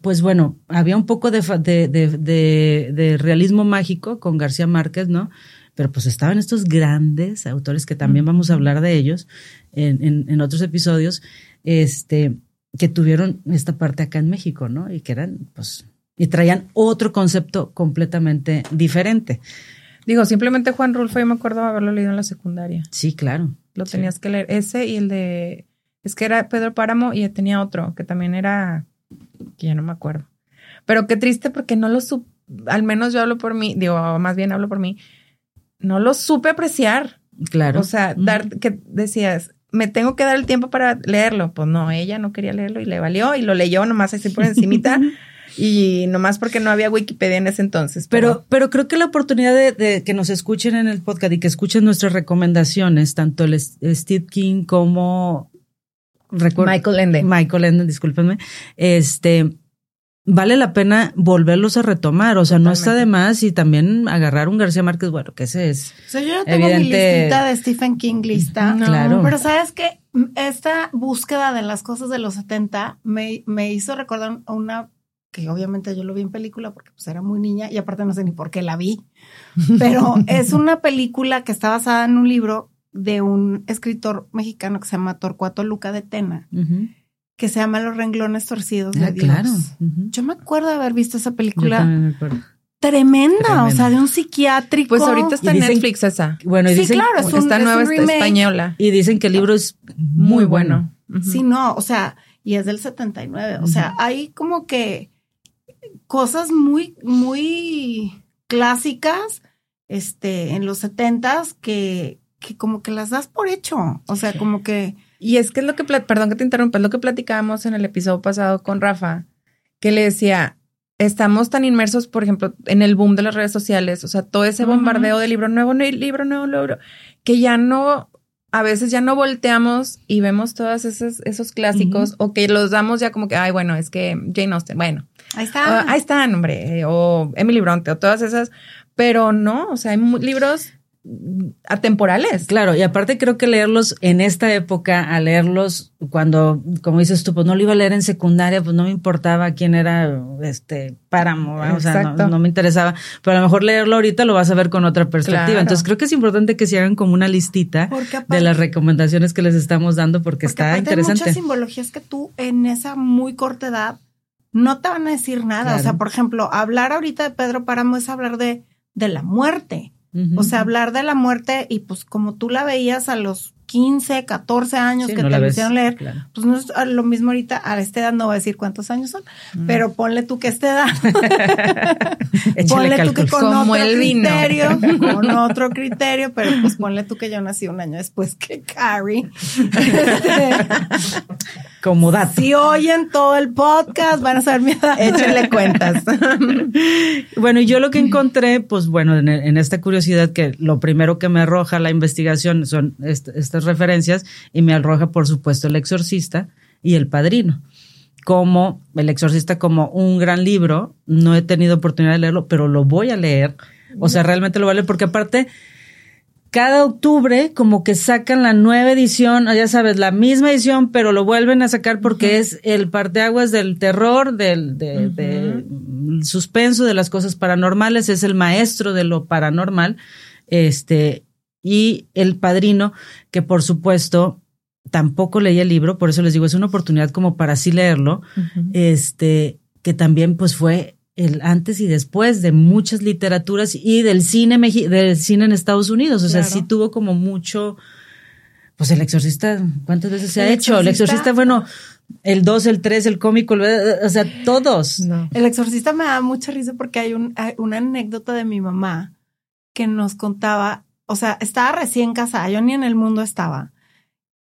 pues bueno, había un poco de- de realismo mágico con García Márquez, ¿no? Pero pues estaban estos grandes autores que también vamos a hablar de ellos en, en, en otros episodios, este, que tuvieron esta parte acá en México, ¿no? Y que eran, pues, y traían otro concepto completamente diferente. Digo, simplemente Juan Rulfo, yo me acuerdo haberlo leído en la secundaria. Sí, claro. Lo Sí. tenías que leer. Ese y el de. Es que era Pedro Páramo y tenía otro que también era. que ya no me acuerdo. Pero qué triste porque no lo supe. Al menos yo hablo por mí, digo, más bien hablo por mí. No lo supe apreciar. Claro. O sea, dar, que decías, me tengo que dar el tiempo para leerlo. Pues no, ella no quería leerlo y le valió y lo leyó nomás así por encimita. (laughs) y nomás porque no había Wikipedia en ese entonces. Pero, pero creo que la oportunidad de, de que nos escuchen en el podcast y que escuchen nuestras recomendaciones, tanto el Steve King como recuerdo- Michael Ende. Michael Ende, discúlpenme, este vale la pena volverlos a retomar. O sea, no está de más y también agarrar un García Márquez, bueno, que ese es. O sea, yo ya tengo mi Evidente- listita de Stephen King lista. No. Claro. Pero sabes que esta búsqueda de las cosas de los 70 me, me hizo recordar una que obviamente yo lo vi en película porque pues era muy niña y aparte no sé ni por qué la vi. (laughs) Pero es una película que está basada en un libro de un escritor mexicano que se llama Torcuato Luca de Tena. Que se llama Los renglones torcidos de Ah, Dios. claro. Yo me acuerdo de haber visto esa película tremenda, Tremenda. o sea, de un psiquiátrico. Pues ahorita está en Netflix esa. Bueno, y Sí, dicen, claro, es un- Esta es nueva está española. y dicen que el libro es muy bueno. Sí, no, o sea, y es del 79. O sea, hay como que cosas muy, muy clásicas, este, en los 70s que, que como que las das por hecho. O sea, como que Y es que es lo que, perdón que te interrumpa, es lo que platicábamos en el episodio pasado con Rafa, que le decía, estamos tan inmersos, por ejemplo, en el boom de las redes sociales, o sea, todo ese bombardeo de libro nuevo, libro nuevo, libro, que ya no, a veces ya no volteamos y vemos todos esos, esos clásicos, o que los damos ya como que, ay, bueno, es que Jane Austen, bueno, ahí está. ah, ahí están, hombre, eh, o Emily Bronte, o todas esas, pero no, o sea, hay libros atemporales. Claro, y aparte creo que leerlos en esta época, a leerlos cuando, como dices tú, pues no lo iba a leer en secundaria, pues no me importaba quién era este páramo, ¿verdad? o sea, no, me interesaba, pero a lo mejor leerlo ahorita lo vas a ver con otra perspectiva. Claro. Entonces creo que es importante que se hagan como una listita aparte- de las recomendaciones que les estamos dando porque, Porque está aparte hay interesante. muchas simbologías que tú en esa muy corta edad no te van a decir nada. Claro. O sea, por ejemplo, hablar ahorita de Pedro Páramo es hablar de, de la muerte. O sea, hablar de la muerte y pues como tú la veías a los 15, 14 años Sí, que no te hicieron leer, claro. pues no es lo mismo ahorita a esta edad, no voy a decir cuántos años son, pero ponle tú que esta edad, (laughs) ponle tú que con Como otro criterio, (laughs) con otro criterio, pero pues ponle tú que yo nací un año después que Carrie. (laughs) Como dato. si oyen todo el podcast, van a saber mi edad. Échenle cuentas. (laughs) Bueno, y yo lo que encontré, pues bueno, en, en esta curiosidad que lo primero que me arroja la investigación son est- estas referencias y me arroja, por supuesto, El Exorcista y El Padrino. Como El Exorcista como un gran libro, no he tenido oportunidad de leerlo, pero lo voy a leer. O sea, realmente lo voy a leer porque aparte cada octubre como que sacan la nueva edición, ya sabes, la misma edición, pero lo vuelven a sacar porque es el parteaguas del terror, del de, de suspenso de las cosas paranormales, es el maestro de lo paranormal, este, y El Padrino, que por supuesto tampoco leí el libro, por eso les digo, es una oportunidad como para así leerlo, este, que también pues fue el antes y después de muchas literaturas y del cine del cine en Estados Unidos, o sea, sí tuvo como mucho pues el exorcista, ¿cuántas veces se ha hecho? El exorcista, bueno, el 2, el 3, el cómico, o sea, todos. El exorcista me da mucha risa porque hay, un, una anécdota de mi mamá que nos contaba, o sea, estaba recién casada, yo ni en el mundo estaba.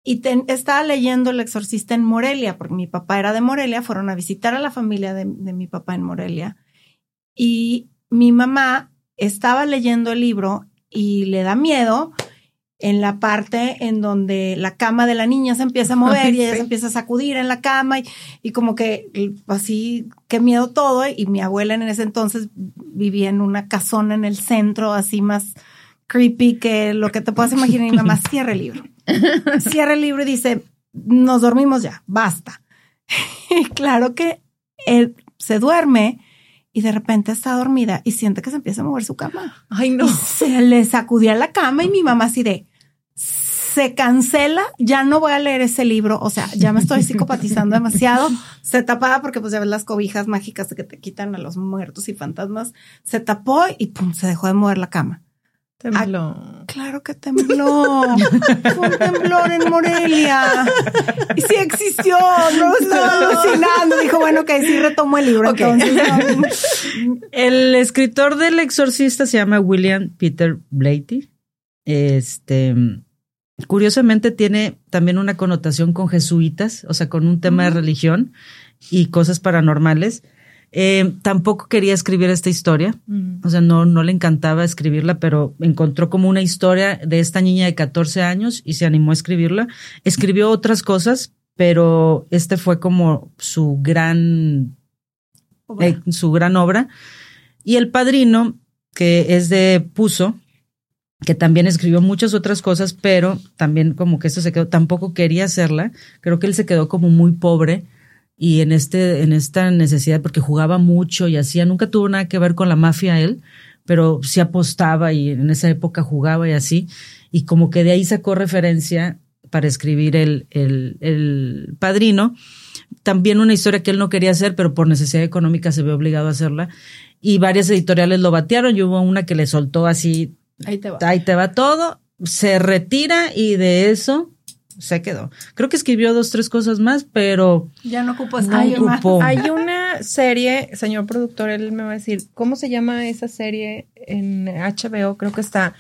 Y estaba leyendo El exorcista en Morelia, porque mi papá era de Morelia, fueron a visitar a la familia de, de mi papá en Morelia. Y mi mamá estaba leyendo el libro y le da miedo en la parte en donde la cama de la niña se empieza a (laughs) mover y ella se empieza a sacudir en la cama y, y, como que así, qué miedo todo. Y mi abuela en ese entonces vivía en una casona en el centro, así más creepy que lo que te puedas imaginar. Y mi mamá (laughs) cierra el libro. Cierra el libro y dice, nos dormimos ya, basta. y (laughs) claro que él se duerme y de repente está dormida y siente que se empieza a mover su cama. Ay, no. se le sacudía la cama y mi mamá así de, se cancela, ya no voy a leer ese libro, o sea, ya me estoy psicopatizando demasiado, se tapaba porque pues ya ves las cobijas mágicas que te quitan a los muertos y fantasmas, se tapó y pum, se dejó de mover la cama. Tembló. Ah, claro que tembló. Fue un temblor en Morelia. Y sí existió, no estaba alucinando. Dijo, bueno, que sí retomo el libro. (laughs) El escritor del exorcista se llama William Peter Blatty. Este, curiosamente tiene también una connotación con jesuitas, o sea, con un tema de religión y cosas paranormales. Eh, tampoco quería escribir esta historia, o sea, no, no le encantaba escribirla, pero encontró como una historia de esta niña de 14 años y se animó a escribirla. Escribió otras cosas, pero este fue como su gran, eh, su gran obra. Y El Padrino, que es de Puso, que también escribió muchas otras cosas, pero también como que esto se quedó, tampoco quería hacerla. Creo que él se quedó como muy pobre y en este, en esta necesidad, porque jugaba mucho y hacía, nunca tuvo nada que ver con la mafia él, pero sí apostaba y en esa época jugaba y así, y como que de ahí sacó referencia para escribir el, el, el padrino. También una historia que él no quería hacer, pero por necesidad económica se ve obligado a hacerla. Y varias editoriales lo batearon y hubo una que le soltó así. Ahí te va. Ahí te va todo. Se retira y de eso se quedó. Creo que escribió dos, tres cosas más, pero ya no ocupó no ocupó. Hay una serie, señor productor, él me va a decir, ¿cómo se llama esa serie en HBO? Creo que está.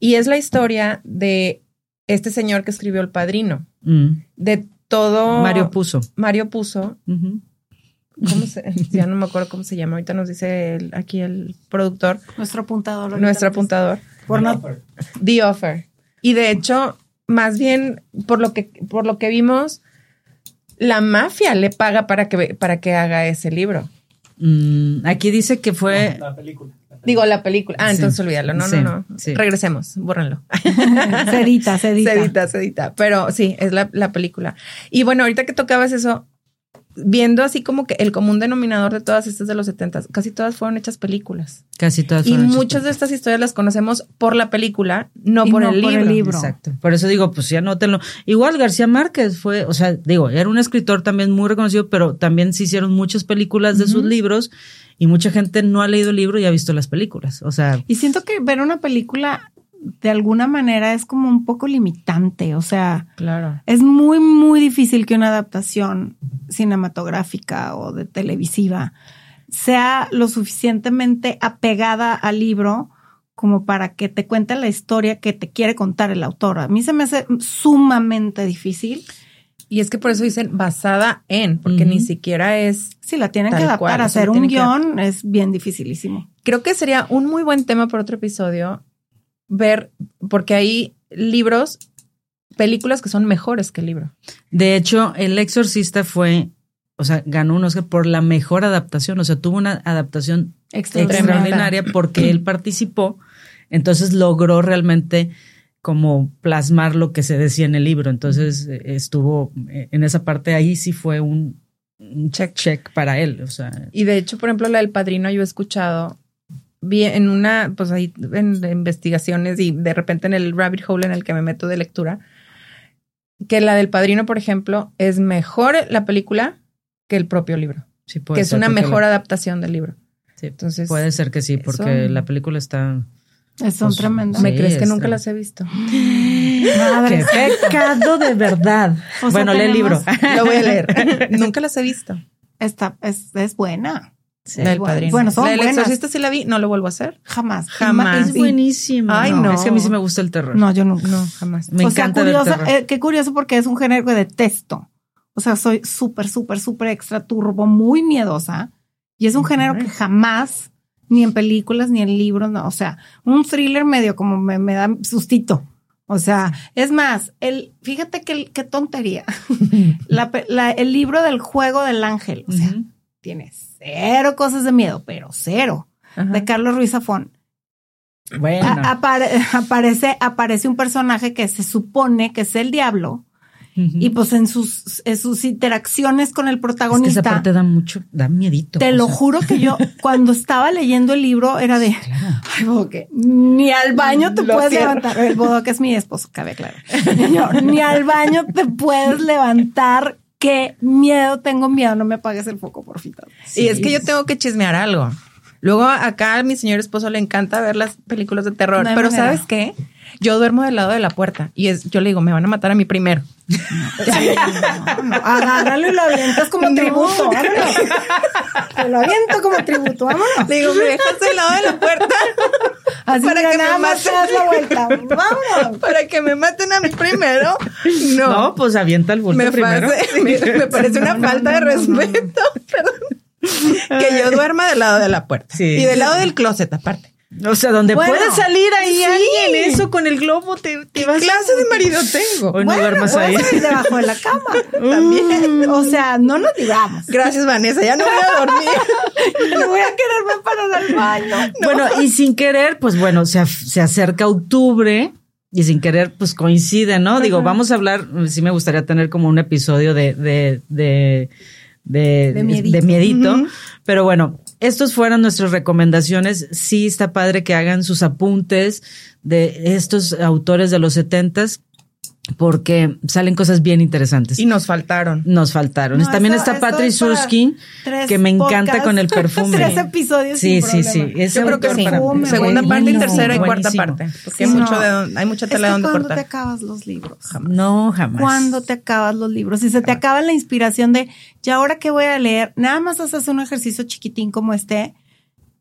Y es la historia de este señor que escribió El Padrino. Mm. De todo. Mario Puso. Mario Puso. ¿Cómo se, (laughs) ya no me acuerdo cómo se llama. Ahorita nos dice aquí el productor. Nuestro apuntador. Nuestro apuntador. Por no, The Offer. Y de hecho, más bien, por lo que, por lo que vimos, la mafia le paga para que, para que haga ese libro. Mm, aquí dice que fue. la película. Digo, la película. Ah, entonces olvídalo. No, no, no. Regresemos, bórrenlo. (laughs) Cedita, cedita. Cedita, cedita. Pero sí, es la, la película. Y bueno, ahorita que tocabas eso, viendo así como que el común denominador de todas estas de los 70, casi todas fueron hechas películas. Casi todas. Y muchas de estas historias las conocemos por la película, no, por, el, libro. Exacto. Por eso digo, pues ya anótenlo. Igual García Márquez fue, o sea, digo, era un escritor también muy reconocido, pero también se hicieron muchas películas de sus libros y mucha gente no ha leído el libro y ha visto las películas. O sea. Y siento que ver una película de alguna manera es como un poco limitante, o sea, claro. es muy, muy difícil que una adaptación cinematográfica o de televisiva sea lo suficientemente apegada al libro como para que te cuente la historia que te quiere contar el autor. A mí se me hace sumamente difícil. Y es que por eso dicen basada en, porque ni siquiera es. Si la tienen que adaptar a hacer un guion, es bien dificilísimo. Creo que sería un muy buen tema para otro episodio ver, porque hay libros, películas que son mejores que el libro. De hecho, El Exorcista fue, o sea, ganó un Oscar por la mejor adaptación, o sea, tuvo una adaptación extraordinaria porque él participó, entonces logró realmente como plasmar lo que se decía en el libro. Entonces estuvo eh, en esa parte ahí sí fue un, check check para él. O sea. Y de hecho, por ejemplo, la del padrino yo he escuchado vi en una, pues ahí en investigaciones y de repente en el rabbit hole en el que me meto de lectura, que la del padrino, por ejemplo, es mejor la película que el propio libro. Sí, puede que es una mejor la- adaptación del libro. sí, Entonces, puede ser que sí, porque eso- la película está. Son Pues, tremendas. ¿me Sí, crees que es- nunca las he visto? (gasps) Madre ¡Qué pecado de verdad! (laughs) O sea, bueno, lee el libro. (laughs) Lo voy a leer. (laughs) nunca las he visto. Está, es, es buena. Sí. del bueno. padrino. Bueno, son la del buenas. exorcista sí la vi, no lo vuelvo a hacer. Jamás. Jamás. Es buenísima. Ay, no. Es que a mí sí me gusta el terror. No, yo nunca. No, jamás. Me o sea, encanta ver curioso, terror. eh, qué curioso porque es un género que detesto. O sea, soy súper, súper, súper extra turbo, muy miedosa. Y es un género que jamás, ni en películas, ni en libros, no. O sea, un thriller medio como me, me da sustito. O sea, es más, el, fíjate que, qué tontería. (laughs) La pe- la- el libro del juego del ángel. O sea. Tiene cero cosas de miedo, pero cero. Ajá. De Carlos Ruiz Zafón. Bueno. A- apare- (laughs) aparece, aparece un personaje que se supone que es el diablo. Y pues en sus, en sus interacciones con el es que protagonista, esa parte da mucho, da miedito. te lo sea, juro que yo (laughs) cuando estaba leyendo el libro era de, Claro. ay, bodoque, ni al baño te Lo puedes cierro. levantar. El bodoque es mi esposo, cabe claro. (laughs) Ni al baño te puedes levantar. Qué miedo, tengo miedo. No me apagues el foco, porfita. Y es que yo tengo que chismear algo. Luego acá a mi señor esposo le encanta ver las películas de terror, No pero manera. ¿sabes qué? Yo duermo del lado de la puerta y es, yo le digo, me van a matar a mí primero. No, no, agárralo y lo avientas como (laughs) No. tributo. Vámonos. Te lo aviento como tributo. Vámonos. Le digo, me dejas del lado de la puerta (laughs) Así para mira, que me nada más te maten. das la vuelta. (laughs) Vámonos. para que me maten a mí primero. No, No, pues avienta el bulto me, primero. parece, me, me parece una falta no, de no, no, no. respeto. perdón. Que yo duerma del lado de la puerta Sí. y del lado del closet aparte. O sea, donde Bueno, salir ahí sí. alguien, eso con el globo te, te ¿Qué vas. clase de marido tengo? No duermas puedes ahí. debajo de la cama. También. O sea, no nos digamos. Gracias, Vanessa. Ya no voy a dormir. (laughs) No voy a quererme parar al baño. (laughs) Bueno, y sin querer, pues bueno, se, se acerca octubre y sin querer, pues coincide, ¿no? Digo, vamos a hablar, sí me gustaría tener como un episodio de, de, de, de, De miedito. de miedito. Pero bueno, estos fueron nuestras recomendaciones. Sí está padre que hagan sus apuntes de estos autores de los setentas porque salen cosas bien interesantes. Y nos faltaron. Nos faltaron. No, También esto- está es Surskin, tres que me encanta con el (laughs) perfume. Tres episodios Sí, sin sí, sí. problema. Ese Yo creo que sí. Perfume, Segunda buenísimo, parte y tercera y cuarta buenísimo. parte. Porque Sí, hay, mucho no. de, hay mucha Es tela que de donde ¿cuándo te cortar. acabas los libros? No, jamás. ¿Cuándo te acabas los libros? Si se te acaba la inspiración de, ¿y ahora qué voy a leer? Nada más haces un ejercicio chiquitín como este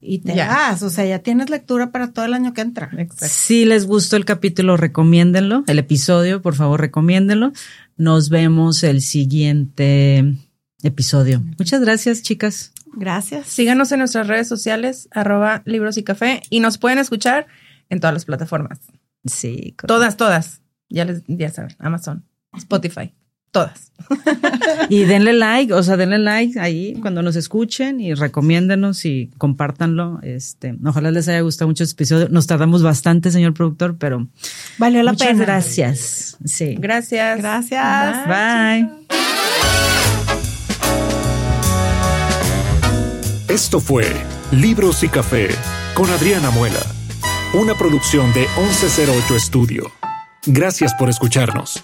y te Ya. vas. O sea, ya tienes lectura para todo el año que entra. Exacto. Si les gustó el capítulo, recomiéndenlo. El episodio, por favor, recomiéndenlo. Nos vemos el siguiente episodio. Muchas gracias, chicas. Gracias. Síganos en nuestras redes sociales, arroba libros y café, y nos pueden escuchar en todas las plataformas. Sí. correcto. Todas, todas. Ya les, ya saben, Amazon, Spotify, todas. (laughs) Y denle like, o sea, denle like ahí cuando nos escuchen y recomiéndenos y compártanlo. Este, ojalá les haya gustado mucho este episodio. Nos tardamos bastante, señor productor, pero Valió la muchas pena. gracias. Sí. Gracias. Gracias. Bye. Esto fue Libros y Café con Adriana Muela, una producción de 1108 Estudio. Gracias por escucharnos.